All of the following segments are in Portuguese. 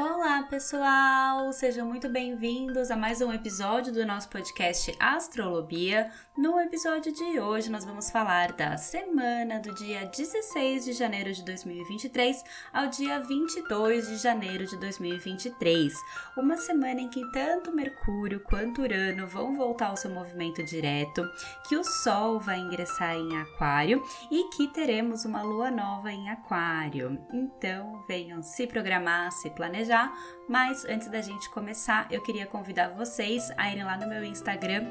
Olá, pessoal! Sejam muito bem-vindos a mais um episódio do nosso podcast Astrolobia. No episódio de hoje, nós vamos falar da semana do dia 16 de janeiro de 2023 ao dia 22 de janeiro de 2023. Uma semana em que tanto Mercúrio quanto Urano vão voltar ao seu movimento direto, que o Sol vai ingressar em Aquário e que teremos uma lua nova em Aquário. Então, venham se programar, se planejar 家 mas antes da gente começar, eu queria convidar vocês a irem lá no meu Instagram,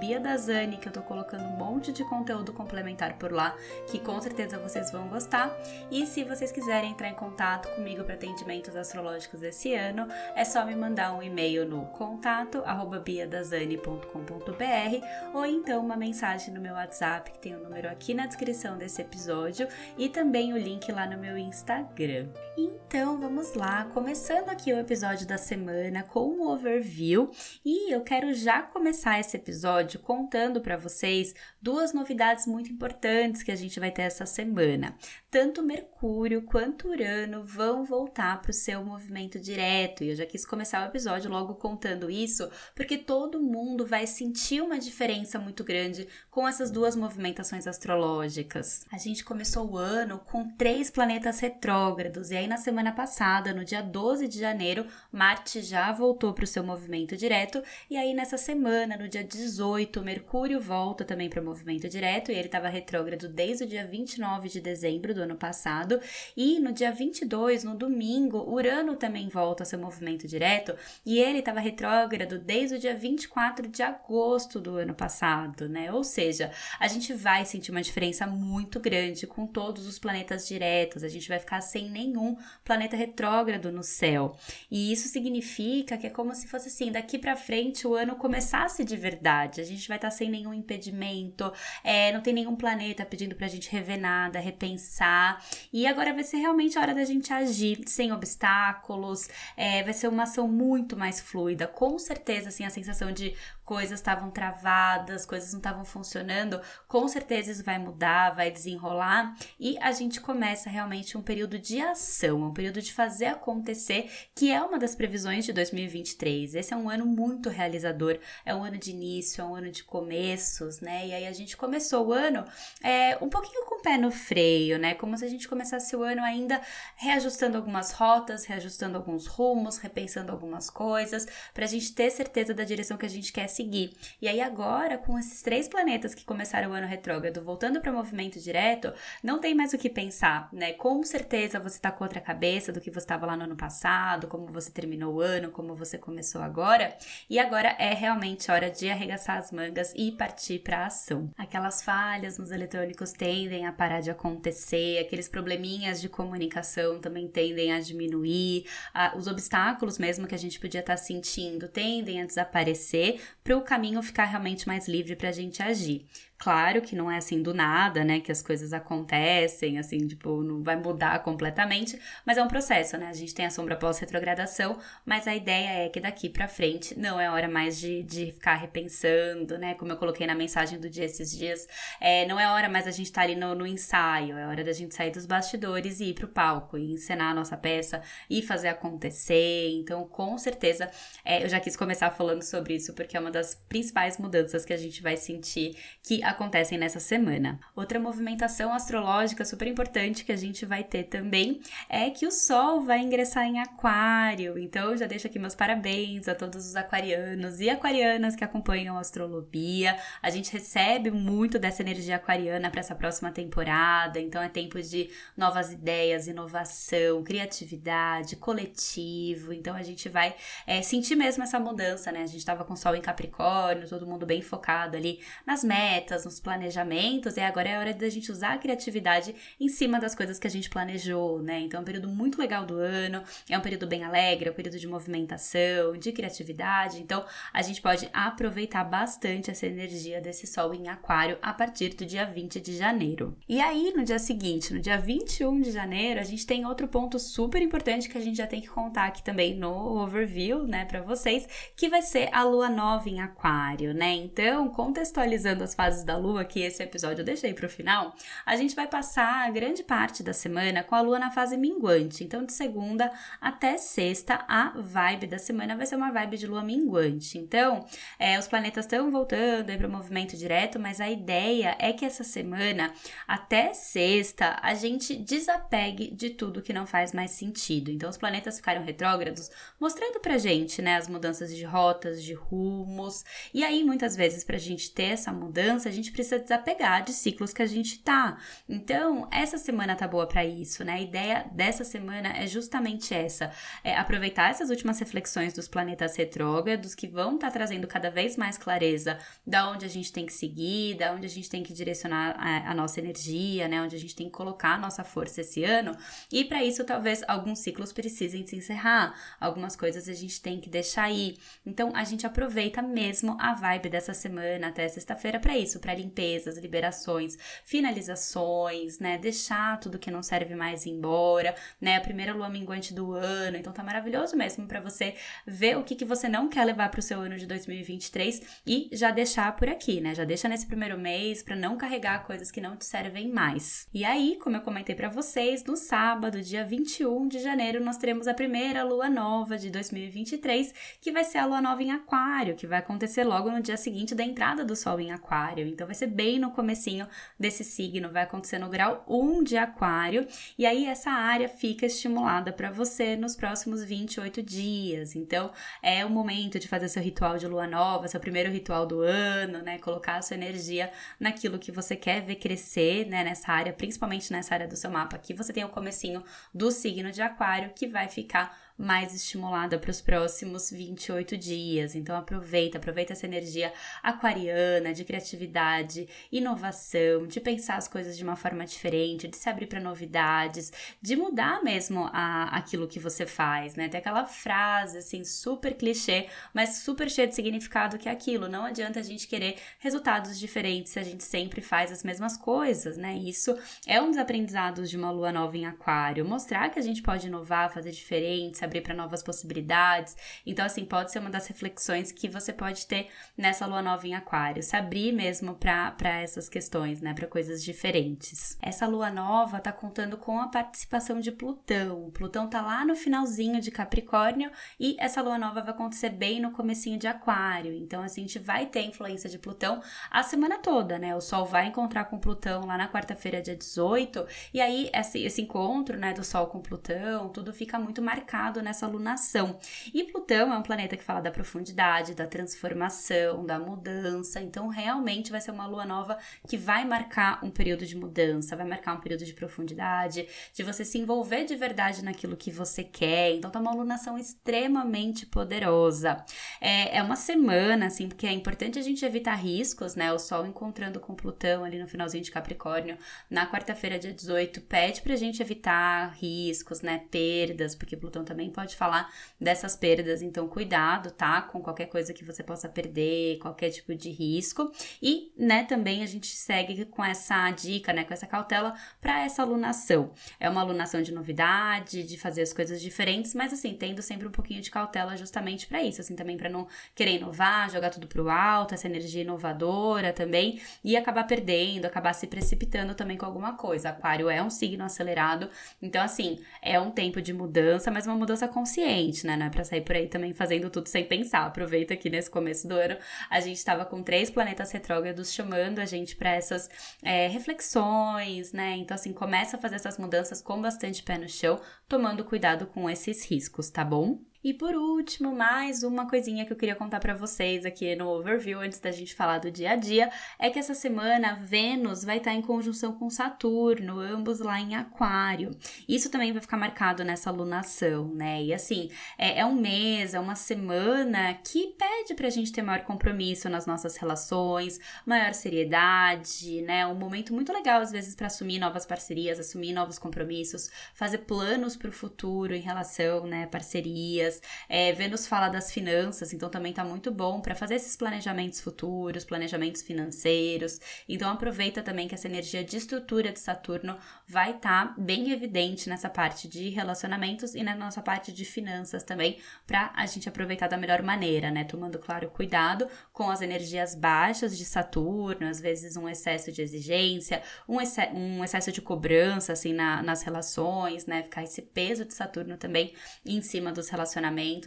BiaDazani, que eu tô colocando um monte de conteúdo complementar por lá, que com certeza vocês vão gostar. E se vocês quiserem entrar em contato comigo para atendimentos astrológicos desse ano, é só me mandar um e-mail no contato biadazani.com.br ou então uma mensagem no meu WhatsApp, que tem o um número aqui na descrição desse episódio e também o link lá no meu Instagram. Então vamos lá, começando aqui o episódio episódio da semana com um overview e eu quero já começar esse episódio contando para vocês duas novidades muito importantes que a gente vai ter essa semana. Tanto Mercúrio quanto Urano vão voltar para o seu movimento direto e eu já quis começar o episódio logo contando isso porque todo mundo vai sentir uma diferença muito grande com essas duas movimentações astrológicas. A gente começou o ano com três planetas retrógrados e aí na semana passada, no dia 12 de janeiro, Marte já voltou para o seu movimento direto, e aí nessa semana, no dia 18, Mercúrio volta também para o movimento direto, e ele estava retrógrado desde o dia 29 de dezembro do ano passado, e no dia 22, no domingo, Urano também volta ao seu movimento direto, e ele estava retrógrado desde o dia 24 de agosto do ano passado, né? Ou seja, a gente vai sentir uma diferença muito grande com todos os planetas diretos, a gente vai ficar sem nenhum planeta retrógrado no céu. E isso significa que é como se fosse assim, daqui para frente o ano começasse de verdade. A gente vai estar tá sem nenhum impedimento, é, não tem nenhum planeta pedindo pra gente rever nada, repensar. E agora vai ser realmente a hora da gente agir sem obstáculos. É, vai ser uma ação muito mais fluida. Com certeza, assim, a sensação de coisas estavam travadas, coisas não estavam funcionando, com certeza isso vai mudar, vai desenrolar e a gente começa realmente um período de ação, um período de fazer acontecer, que é uma das previsões de 2023. Esse é um ano muito realizador, é um ano de início, é um ano de começos, né? E aí a gente começou o ano é, um pouquinho com o pé no freio, né? Como se a gente começasse o ano ainda reajustando algumas rotas, reajustando alguns rumos, repensando algumas coisas, para a gente ter certeza da direção que a gente quer seguir. E aí agora, com esses três planetas que começaram o ano retrógrado voltando para o movimento direto, não tem mais o que pensar, né? Com certeza você tá com outra cabeça do que você estava lá no ano passado, como você terminou o ano, como você começou agora. E agora é realmente hora de arregaçar as mangas e partir para a ação. Aquelas falhas nos eletrônicos tendem a parar de acontecer, aqueles probleminhas de comunicação também tendem a diminuir, a, os obstáculos mesmo que a gente podia estar tá sentindo tendem a desaparecer, para o caminho ficar realmente mais livre para a gente agir. Claro que não é assim do nada, né? Que as coisas acontecem, assim, tipo, não vai mudar completamente, mas é um processo, né? A gente tem a sombra pós-retrogradação, mas a ideia é que daqui para frente não é hora mais de, de ficar repensando, né? Como eu coloquei na mensagem do dia esses dias, é, não é hora mais a gente estar tá ali no, no ensaio, é hora da gente sair dos bastidores e ir pro palco e encenar a nossa peça e fazer acontecer. Então, com certeza, é, eu já quis começar falando sobre isso porque é uma das principais mudanças que a gente vai sentir que acontecem nessa semana. Outra movimentação astrológica super importante que a gente vai ter também é que o Sol vai ingressar em Aquário. Então, já deixo aqui meus parabéns a todos os aquarianos e aquarianas que acompanham a astrolobia. A gente recebe muito dessa energia aquariana para essa próxima temporada. Então, é tempo de novas ideias, inovação, criatividade, coletivo. Então, a gente vai é, sentir mesmo essa mudança, né? A gente estava com o Sol em Capricórnio, todo mundo bem focado ali nas metas, nos planejamentos, e agora é hora da gente usar a criatividade em cima das coisas que a gente planejou, né? Então é um período muito legal do ano, é um período bem alegre, é um período de movimentação, de criatividade, então a gente pode aproveitar bastante essa energia desse sol em aquário a partir do dia 20 de janeiro. E aí, no dia seguinte, no dia 21 de janeiro, a gente tem outro ponto super importante que a gente já tem que contar aqui também no overview, né, para vocês, que vai ser a lua nova em aquário, né? Então, contextualizando as fases da lua, que esse episódio eu deixei para o final, a gente vai passar a grande parte da semana com a lua na fase minguante. Então, de segunda até sexta, a vibe da semana vai ser uma vibe de lua minguante. Então, é, os planetas estão voltando para o movimento direto, mas a ideia é que essa semana, até sexta, a gente desapegue de tudo que não faz mais sentido. Então, os planetas ficaram retrógrados, mostrando pra gente, né, as mudanças de rotas, de rumos. E aí, muitas vezes, pra gente ter essa mudança, a gente precisa desapegar de ciclos que a gente tá. Então, essa semana tá boa para isso, né? A ideia dessa semana é justamente essa: é aproveitar essas últimas reflexões dos planetas retrógrados que vão estar tá trazendo cada vez mais clareza da onde a gente tem que seguir, da onde a gente tem que direcionar a, a nossa energia, né? Onde a gente tem que colocar a nossa força esse ano. E para isso, talvez alguns ciclos precisem se encerrar, algumas coisas a gente tem que deixar ir. Então, a gente aproveita mesmo a vibe dessa semana até sexta-feira para isso, para limpezas, liberações, finalizações, né? Deixar tudo que não serve mais embora, né? A primeira lua minguante do ano. Então, tá maravilhoso mesmo para você ver o que, que você não quer levar para o seu ano de 2023 e já deixar por aqui, né? Já deixa nesse primeiro mês para não carregar coisas que não te servem mais. E aí, como eu comentei para vocês, no sábado, dia 21 de janeiro, nós teremos a primeira lua nova de 2023, que vai ser a lua nova em Aquário, que vai acontecer logo no dia seguinte da entrada do sol em Aquário. Então vai ser bem no comecinho desse signo, vai acontecer no grau 1 de Aquário, e aí essa área fica estimulada para você nos próximos 28 dias. Então é o momento de fazer seu ritual de lua nova, seu primeiro ritual do ano, né? Colocar a sua energia naquilo que você quer ver crescer, né, nessa área, principalmente nessa área do seu mapa. Aqui você tem o comecinho do signo de Aquário que vai ficar mais estimulada para os próximos 28 dias. Então aproveita, aproveita essa energia aquariana de criatividade, inovação, de pensar as coisas de uma forma diferente, de se abrir para novidades, de mudar mesmo a, aquilo que você faz, né? Tem aquela frase assim super clichê, mas super cheia de significado que é aquilo. Não adianta a gente querer resultados diferentes se a gente sempre faz as mesmas coisas, né? Isso é um dos aprendizados de uma lua nova em aquário, mostrar que a gente pode inovar, fazer diferente, se abrir para novas possibilidades. Então, assim, pode ser uma das reflexões que você pode ter nessa lua nova em Aquário, se abrir mesmo para essas questões, né, para coisas diferentes. Essa lua nova tá contando com a participação de Plutão. Plutão tá lá no finalzinho de Capricórnio e essa lua nova vai acontecer bem no comecinho de Aquário. Então, assim, a gente vai ter influência de Plutão a semana toda, né? O Sol vai encontrar com Plutão lá na quarta-feira, dia 18, e aí esse, esse encontro, né, do Sol com Plutão, tudo fica muito marcado nessa lunação. E Plutão é um planeta que fala da profundidade, da transformação, da mudança. Então, realmente vai ser uma lua nova que vai marcar um período de mudança, vai marcar um período de profundidade, de você se envolver de verdade naquilo que você quer. Então, tá uma lunação extremamente poderosa. É, é uma semana, assim, porque é importante a gente evitar riscos, né? O Sol encontrando com Plutão ali no finalzinho de Capricórnio, na quarta-feira, dia 18, pede pra gente evitar riscos, né? Perdas, porque Plutão também também pode falar dessas perdas, então cuidado, tá? Com qualquer coisa que você possa perder, qualquer tipo de risco. E, né, também a gente segue com essa dica, né, com essa cautela para essa alunação. É uma alunação de novidade, de fazer as coisas diferentes, mas assim, tendo sempre um pouquinho de cautela justamente para isso, assim, também para não querer inovar, jogar tudo pro alto, essa energia inovadora também e acabar perdendo, acabar se precipitando também com alguma coisa. Aquário é um signo acelerado, então assim, é um tempo de mudança, mas uma mudança mudança consciente, né? Não é pra sair por aí também fazendo tudo sem pensar. Aproveita que nesse começo do ano a gente estava com três planetas retrógrados chamando a gente para essas é, reflexões, né? Então, assim, começa a fazer essas mudanças com bastante pé no chão, tomando cuidado com esses riscos, tá bom? E por último, mais uma coisinha que eu queria contar para vocês aqui no overview antes da gente falar do dia a dia, é que essa semana Vênus vai estar em conjunção com Saturno, ambos lá em Aquário. Isso também vai ficar marcado nessa lunação, né? E assim, é, é um mês, é uma semana que pede pra gente ter maior compromisso nas nossas relações, maior seriedade, né? Um momento muito legal às vezes para assumir novas parcerias, assumir novos compromissos, fazer planos para o futuro em relação, né, parcerias dias. É, Vênus fala das finanças, então também tá muito bom para fazer esses planejamentos futuros, planejamentos financeiros. Então aproveita também que essa energia de estrutura de Saturno vai estar tá bem evidente nessa parte de relacionamentos e na nossa parte de finanças também, para a gente aproveitar da melhor maneira, né? Tomando, claro, cuidado com as energias baixas de Saturno, às vezes um excesso de exigência, um, um excesso de cobrança, assim, na, nas relações, né? Ficar esse peso de Saturno também em cima dos relacionamentos.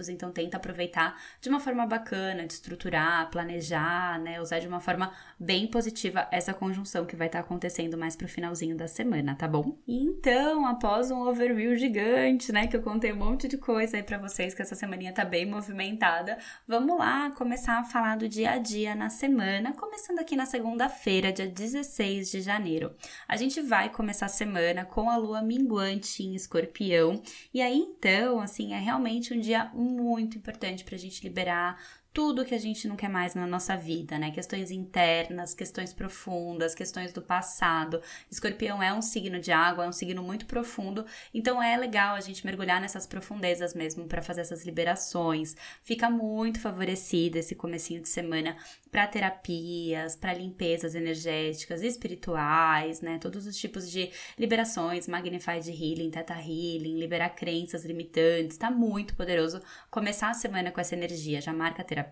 Então, tenta aproveitar de uma forma bacana, de estruturar, planejar, né? Usar de uma forma bem positiva essa conjunção que vai estar tá acontecendo mais pro finalzinho da semana, tá bom? Então, após um overview gigante, né? Que eu contei um monte de coisa aí pra vocês, que essa semaninha tá bem movimentada, vamos lá começar a falar do dia a dia na semana, começando aqui na segunda-feira, dia 16 de janeiro. A gente vai começar a semana com a lua minguante em escorpião, e aí então, assim, é realmente um dia muito importante pra gente liberar tudo que a gente não quer mais na nossa vida, né? Questões internas, questões profundas, questões do passado. Escorpião é um signo de água, é um signo muito profundo, então é legal a gente mergulhar nessas profundezas mesmo para fazer essas liberações. Fica muito favorecido esse comecinho de semana para terapias, para limpezas energéticas, espirituais, né? Todos os tipos de liberações, Magnified Healing, Theta Healing, liberar crenças limitantes. Tá muito poderoso começar a semana com essa energia. Já marca terapia,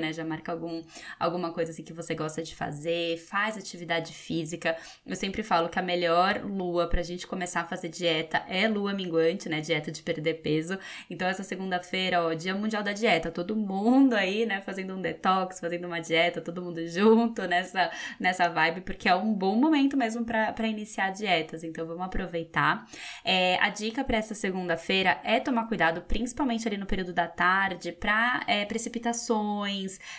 né? Já marca algum, alguma coisa assim que você gosta de fazer, faz atividade física. Eu sempre falo que a melhor lua pra gente começar a fazer dieta é lua minguante, né? Dieta de perder peso. Então essa segunda-feira, ó, Dia Mundial da Dieta, todo mundo aí, né, fazendo um detox, fazendo uma dieta dieta, todo mundo junto nessa, nessa vibe, porque é um bom momento mesmo para iniciar dietas. Então vamos aproveitar. É, a dica para essa segunda-feira é tomar cuidado, principalmente ali no período da tarde, para é, precipitações,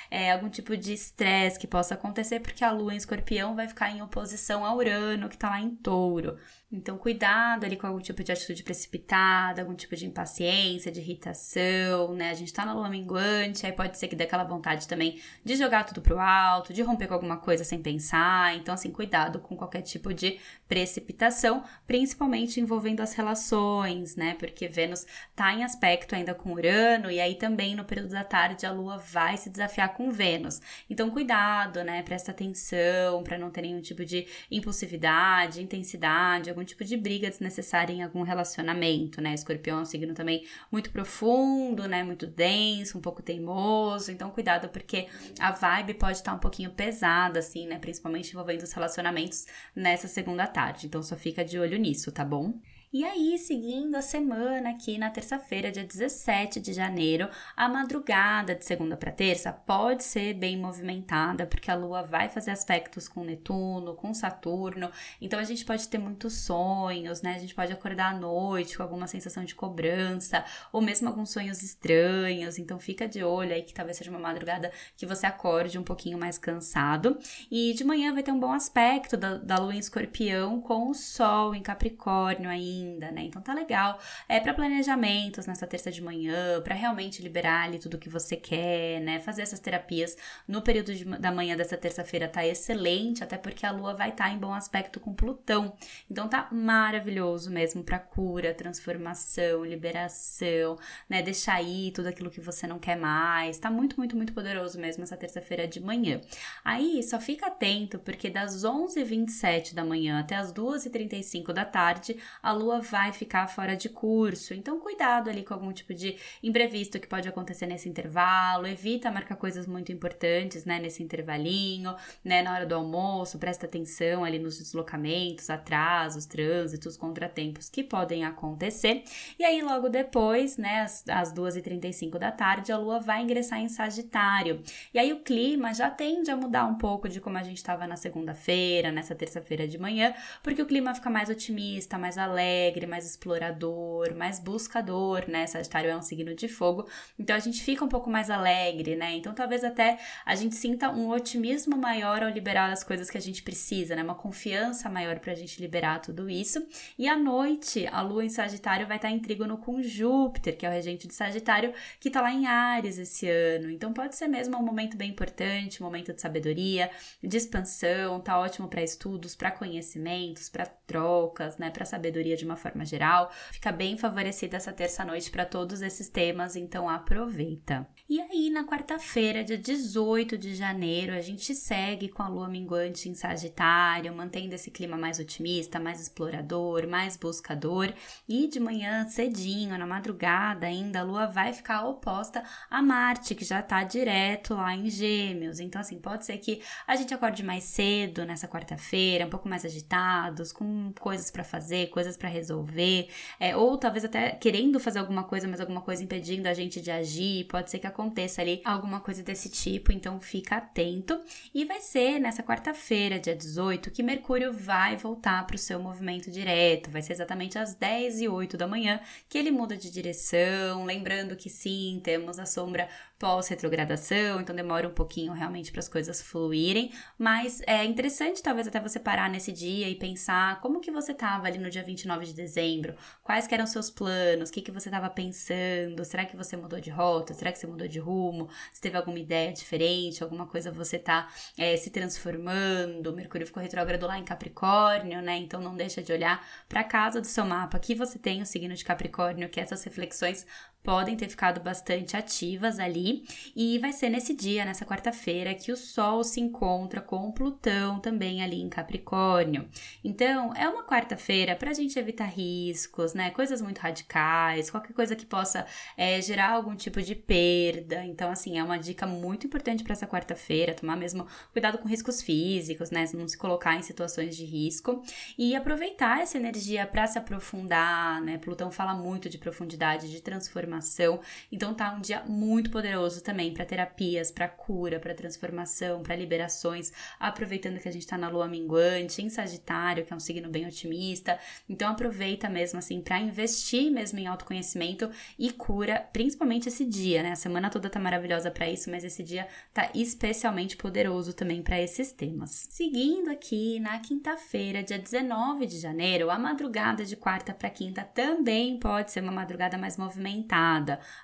é, algum tipo de estresse que possa acontecer, porque a lua em escorpião vai ficar em oposição a Urano, que está lá em touro. Então, cuidado ali com algum tipo de atitude precipitada, algum tipo de impaciência, de irritação, né? A gente tá na lua minguante, aí pode ser que dê aquela vontade também de jogar tudo pro alto, de romper com alguma coisa sem pensar. Então, assim, cuidado com qualquer tipo de precipitação, principalmente envolvendo as relações, né? Porque Vênus tá em aspecto ainda com Urano, e aí também no período da tarde a lua vai se desafiar com Vênus. Então, cuidado, né? Presta atenção para não ter nenhum tipo de impulsividade, intensidade algum tipo de briga desnecessária em algum relacionamento, né? Escorpião é um signo também muito profundo, né? Muito denso, um pouco teimoso. Então, cuidado, porque a vibe pode estar um pouquinho pesada, assim, né? Principalmente envolvendo os relacionamentos nessa segunda tarde. Então, só fica de olho nisso, tá bom? E aí, seguindo a semana aqui na terça-feira, dia 17 de janeiro, a madrugada de segunda para terça pode ser bem movimentada, porque a lua vai fazer aspectos com Netuno, com Saturno. Então a gente pode ter muitos sonhos, né? A gente pode acordar à noite com alguma sensação de cobrança, ou mesmo alguns sonhos estranhos. Então fica de olho aí que talvez seja uma madrugada que você acorde um pouquinho mais cansado. E de manhã vai ter um bom aspecto da, da lua em escorpião com o sol em Capricórnio aí ainda, né? Então tá legal. É para planejamentos nessa terça de manhã, para realmente liberar ali tudo que você quer, né? Fazer essas terapias no período de, da manhã dessa terça-feira tá excelente, até porque a lua vai estar tá em bom aspecto com Plutão. Então tá maravilhoso mesmo para cura, transformação, liberação, né? Deixar aí tudo aquilo que você não quer mais. Tá muito, muito, muito poderoso mesmo essa terça-feira de manhã. Aí só fica atento porque das 11h27 da manhã até as 2h35 da tarde, a lua lua vai ficar fora de curso. Então, cuidado ali com algum tipo de imprevisto que pode acontecer nesse intervalo. Evita marcar coisas muito importantes, né, nesse intervalinho, né, na hora do almoço. Presta atenção ali nos deslocamentos, atrasos, trânsitos, contratempos que podem acontecer. E aí, logo depois, né, às, às 2h35 da tarde, a lua vai ingressar em Sagitário. E aí, o clima já tende a mudar um pouco de como a gente estava na segunda-feira, nessa terça-feira de manhã, porque o clima fica mais otimista, mais alegre alegre, mais explorador, mais buscador, né? Sagitário é um signo de fogo, então a gente fica um pouco mais alegre, né? Então talvez até a gente sinta um otimismo maior ao liberar as coisas que a gente precisa, né? Uma confiança maior pra gente liberar tudo isso. E à noite, a lua em Sagitário vai estar em trígono com Júpiter, que é o regente de Sagitário, que tá lá em Ares esse ano. Então pode ser mesmo um momento bem importante, um momento de sabedoria, de expansão, tá ótimo para estudos, para conhecimentos, para trocas, né, para sabedoria de uma forma geral. Fica bem favorecida essa terça-noite para todos esses temas, então aproveita. E aí, na quarta-feira, dia 18 de janeiro, a gente segue com a lua minguante em Sagitário, mantendo esse clima mais otimista, mais explorador, mais buscador. E de manhã, cedinho, na madrugada ainda, a lua vai ficar oposta a Marte, que já tá direto lá em Gêmeos. Então, assim, pode ser que a gente acorde mais cedo nessa quarta-feira, um pouco mais agitados, com coisas para fazer, coisas para resolver, é, ou talvez até querendo fazer alguma coisa, mas alguma coisa impedindo a gente de agir. Pode ser que aconteça ali alguma coisa desse tipo, então fica atento. E vai ser nessa quarta-feira, dia 18, que Mercúrio vai voltar para o seu movimento direto. Vai ser exatamente às 10 e 8 da manhã que ele muda de direção. Lembrando que sim, temos a sombra pós-retrogradação, então demora um pouquinho realmente para as coisas fluírem, mas é interessante talvez até você parar nesse dia e pensar como que você estava ali no dia 29 de dezembro, quais eram seus planos, o que, que você estava pensando, será que você mudou de rota, será que você mudou de rumo, se teve alguma ideia diferente, alguma coisa você está é, se transformando, Mercúrio ficou retrógrado lá em Capricórnio, né, então não deixa de olhar para a casa do seu mapa, que você tem o signo de Capricórnio, que essas reflexões podem ter ficado bastante ativas ali. E vai ser nesse dia, nessa quarta-feira, que o Sol se encontra com o Plutão também ali em Capricórnio. Então, é uma quarta-feira para a gente evitar riscos, né? Coisas muito radicais, qualquer coisa que possa é, gerar algum tipo de perda. Então, assim, é uma dica muito importante para essa quarta-feira, tomar mesmo cuidado com riscos físicos, né? Não se colocar em situações de risco e aproveitar essa energia para se aprofundar, né? Plutão fala muito de profundidade, de transformação transformação. Então tá um dia muito poderoso também para terapias, para cura, para transformação, para liberações, aproveitando que a gente tá na lua minguante, em Sagitário, que é um signo bem otimista. Então aproveita mesmo assim para investir mesmo em autoconhecimento e cura, principalmente esse dia, né? A semana toda tá maravilhosa para isso, mas esse dia tá especialmente poderoso também para esses temas. Seguindo aqui na quinta-feira, dia 19 de janeiro, a madrugada de quarta para quinta também pode ser uma madrugada mais movimentada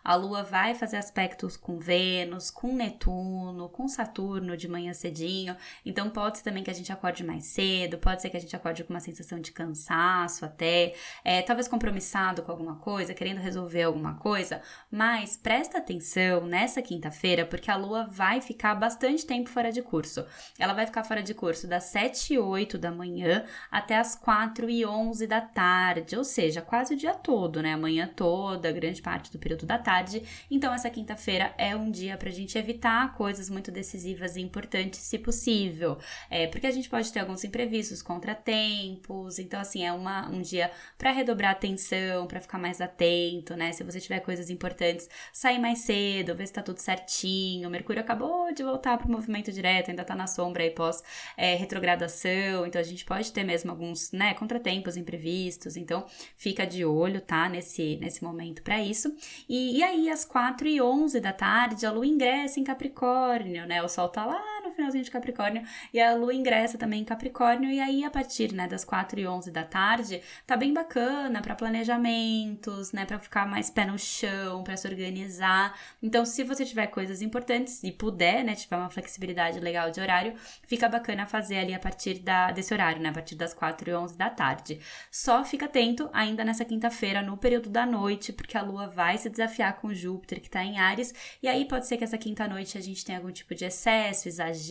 a Lua vai fazer aspectos com Vênus, com Netuno, com Saturno de manhã cedinho. Então pode ser também que a gente acorde mais cedo, pode ser que a gente acorde com uma sensação de cansaço até, é, talvez compromissado com alguma coisa, querendo resolver alguma coisa. Mas presta atenção nessa quinta-feira, porque a Lua vai ficar bastante tempo fora de curso. Ela vai ficar fora de curso das 7 e 8 da manhã até as 4 e 11 da tarde, ou seja, quase o dia todo, né? A manhã toda, grande parte do período da tarde. Então, essa quinta-feira é um dia para a gente evitar coisas muito decisivas e importantes, se possível. É, porque a gente pode ter alguns imprevistos, contratempos. Então, assim, é uma, um dia para redobrar atenção, para ficar mais atento, né? Se você tiver coisas importantes, sair mais cedo, ver se tá tudo certinho. O Mercúrio acabou de voltar para o movimento direto, ainda tá na sombra aí pós é, retrogradação. Então, a gente pode ter mesmo alguns, né, contratempos imprevistos. Então, fica de olho, tá? Nesse, nesse momento para isso. E, e aí, às 4 e 11 da tarde, a lua ingressa em Capricórnio, né? O sol tá lá finalzinho de Capricórnio e a lua ingressa também em Capricórnio. E aí, a partir né, das 4 e 11 da tarde, tá bem bacana para planejamentos, né? Para ficar mais pé no chão, para se organizar. Então, se você tiver coisas importantes e puder, né? Tiver uma flexibilidade legal de horário, fica bacana fazer ali a partir da, desse horário, né? A partir das 4 e 11 da tarde. Só fica atento ainda nessa quinta-feira, no período da noite, porque a lua vai se desafiar com Júpiter, que está em Ares, e aí pode ser que essa quinta noite a gente tenha algum tipo de excesso, exagero,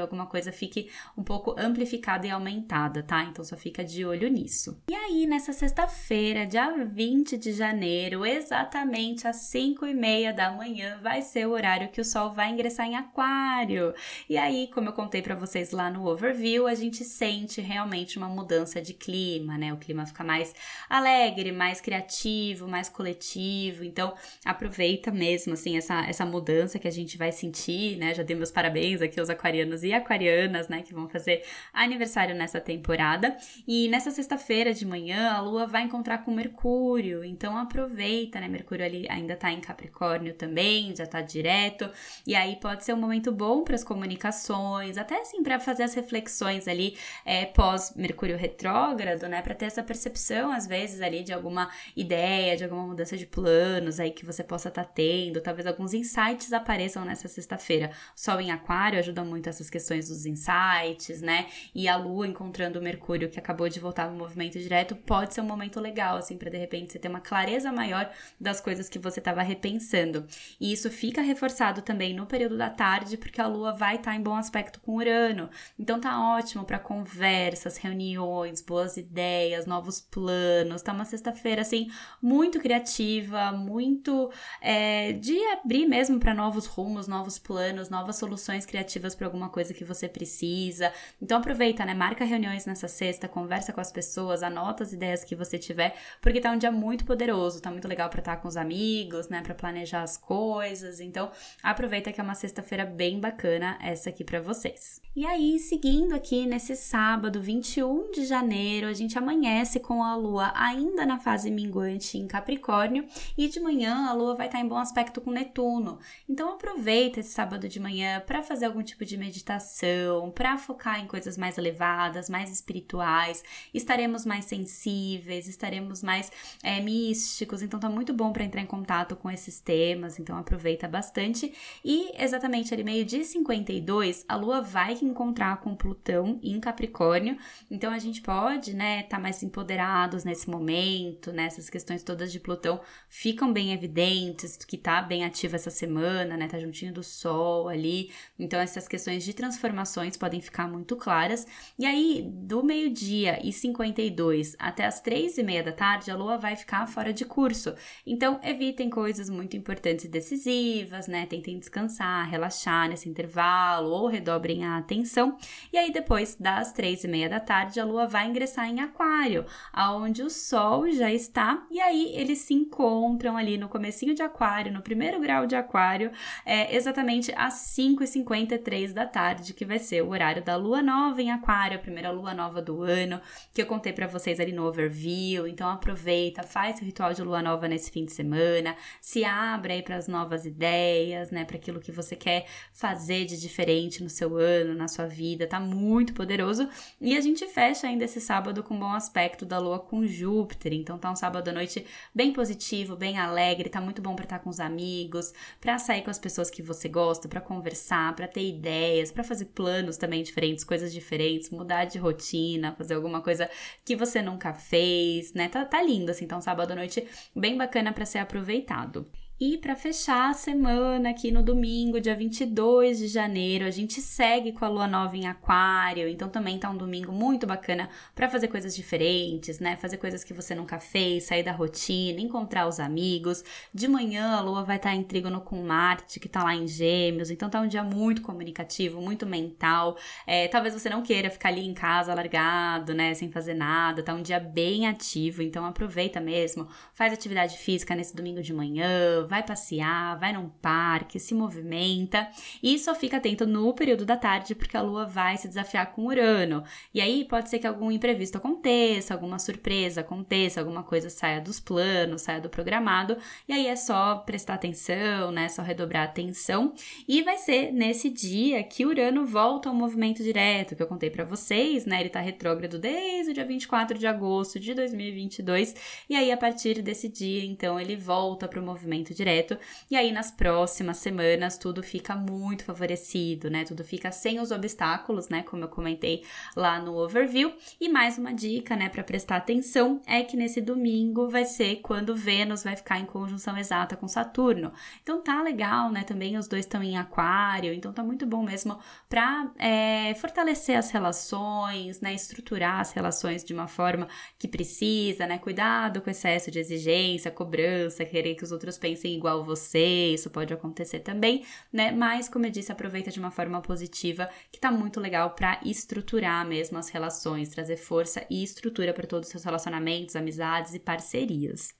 alguma coisa fique um pouco amplificada e aumentada, tá? Então só fica de olho nisso. E aí, nessa sexta-feira, dia 20 de janeiro, exatamente às 5 e meia da manhã, vai ser o horário que o Sol vai ingressar em Aquário. E aí, como eu contei para vocês lá no overview, a gente sente realmente uma mudança de clima, né? O clima fica mais alegre, mais criativo, mais coletivo então, aproveita mesmo, assim, essa, essa mudança que a gente vai sentir, né? Já dei meus parabéns aqui aos aquarianos e aquarianas, né? Que vão fazer aniversário nessa temporada. E nessa sexta-feira de manhã, a Lua vai encontrar com Mercúrio. Então, aproveita, né? Mercúrio ali ainda tá em Capricórnio também, já tá direto. E aí pode ser um momento bom para as comunicações, até assim, para fazer as reflexões ali é, pós-Mercúrio retrógrado, né? Para ter essa percepção, às vezes, ali de alguma ideia, de alguma mudança de plano planos aí que você possa estar tá tendo, talvez alguns insights apareçam nessa sexta-feira. Sol em Aquário ajuda muito essas questões dos insights, né? E a Lua encontrando o Mercúrio, que acabou de voltar no movimento direto, pode ser um momento legal, assim, para de repente você ter uma clareza maior das coisas que você estava repensando. E isso fica reforçado também no período da tarde, porque a Lua vai estar tá em bom aspecto com Urano. Então tá ótimo para conversas, reuniões, boas ideias, novos planos. Tá uma sexta-feira, assim, muito criativa, muito é, de abrir mesmo para novos rumos, novos planos, novas soluções criativas para alguma coisa que você precisa. Então aproveita, né? Marca reuniões nessa sexta, conversa com as pessoas, anota as ideias que você tiver, porque tá um dia muito poderoso, tá muito legal para estar tá com os amigos, né, para planejar as coisas. Então, aproveita que é uma sexta-feira bem bacana essa aqui para vocês. E aí, seguindo aqui nesse sábado, 21 de janeiro, a gente amanhece com a lua ainda na fase minguante em Capricórnio e de manhã a lua vai estar tá em bom aspecto com Netuno. Então, aproveita esse sábado de manhã para fazer algum tipo de meditação, para focar em coisas mais elevadas, mais espirituais. Estaremos mais sensíveis, estaremos mais é, místicos. Então, tá muito bom para entrar em contato com esses temas. Então, aproveita bastante. E exatamente ali meio dia 52, a lua vai encontrar com Plutão em Capricórnio. Então a gente pode, né, tá mais empoderados nesse momento, né? Essas questões todas de Plutão ficam bem evidentes, que tá bem ativa essa semana, né? Tá juntinho do Sol ali. Então essas questões de transformações podem ficar muito claras. E aí, do meio-dia e 52 até as três e meia da tarde, a Lua vai ficar fora de curso. Então evitem coisas muito importantes e decisivas, né? Tentem descansar, relaxar nesse intervalo ou redobrem a atenção. E aí, depois das três e meia da tarde, a Lua vai ingressar em Aquário, aonde o Sol já está. E aí, eles se encontram ali no comecinho de Aquário, no primeiro grau de Aquário, é, exatamente às 5h53 da tarde, que vai ser o horário da Lua Nova em Aquário, a primeira Lua Nova do ano, que eu contei para vocês ali no overview. Então, aproveita, faz o ritual de Lua Nova nesse fim de semana, se abre aí para as novas ideias, né, para aquilo que você quer fazer de diferente no seu ano, na sua vida, tá muito poderoso. E a gente fecha ainda esse sábado com um bom aspecto da lua com Júpiter. Então tá um sábado à noite bem positivo, bem alegre, tá muito bom para estar com os amigos, para sair com as pessoas que você gosta, para conversar, para ter ideias, para fazer planos também diferentes, coisas diferentes, mudar de rotina, fazer alguma coisa que você nunca fez, né? Tá, tá lindo assim, tá um sábado à noite bem bacana para ser aproveitado. E para fechar a semana, aqui no domingo, dia 22 de janeiro, a gente segue com a lua nova em Aquário, então também tá um domingo muito bacana para fazer coisas diferentes, né? Fazer coisas que você nunca fez, sair da rotina, encontrar os amigos. De manhã a lua vai estar tá em trígono com Marte, que tá lá em Gêmeos, então tá um dia muito comunicativo, muito mental. É, talvez você não queira ficar ali em casa largado, né, sem fazer nada, tá um dia bem ativo, então aproveita mesmo, faz atividade física nesse domingo de manhã vai passear, vai num parque, se movimenta e só fica atento no período da tarde porque a lua vai se desafiar com Urano. E aí pode ser que algum imprevisto aconteça, alguma surpresa aconteça, alguma coisa saia dos planos, saia do programado, e aí é só prestar atenção, né? Só redobrar a atenção. E vai ser nesse dia que Urano volta ao movimento direto, que eu contei para vocês, né? Ele tá retrógrado desde o dia 24 de agosto de 2022, e aí a partir desse dia, então, ele volta para o movimento direto. E aí nas próximas semanas tudo fica muito favorecido, né? Tudo fica sem os obstáculos, né? Como eu comentei lá no overview. E mais uma dica, né, para prestar atenção é que nesse domingo vai ser quando Vênus vai ficar em conjunção exata com Saturno. Então tá legal, né? Também os dois estão em Aquário, então tá muito bom mesmo para é, fortalecer as relações, né? Estruturar as relações de uma forma que precisa, né? Cuidado com excesso de exigência, cobrança, querer que os outros pensem igual você, isso pode acontecer também, né? Mas, como eu disse, aproveita de uma forma positiva, que tá muito legal para estruturar mesmo as relações, trazer força e estrutura para todos os seus relacionamentos, amizades e parcerias.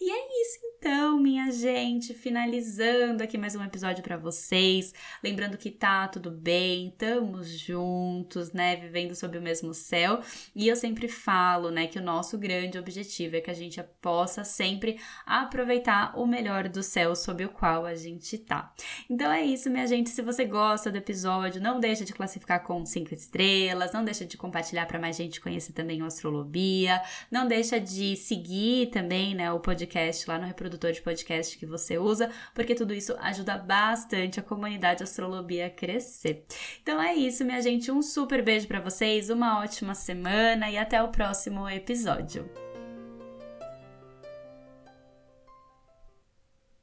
E é isso, então, minha gente, finalizando aqui mais um episódio para vocês. Lembrando que tá tudo bem, estamos juntos, né? Vivendo sob o mesmo céu. E eu sempre falo, né, que o nosso grande objetivo é que a gente possa sempre aproveitar o melhor do céu sob o qual a gente tá. Então é isso, minha gente. Se você gosta do episódio, não deixa de classificar com cinco estrelas, não deixa de compartilhar para mais gente conhecer também o Astrolobia, não deixa de seguir também, né, o podcast lá no Reprodução produtor de podcast que você usa, porque tudo isso ajuda bastante a comunidade Astrolobia a crescer. Então é isso, minha gente. Um super beijo para vocês, uma ótima semana e até o próximo episódio.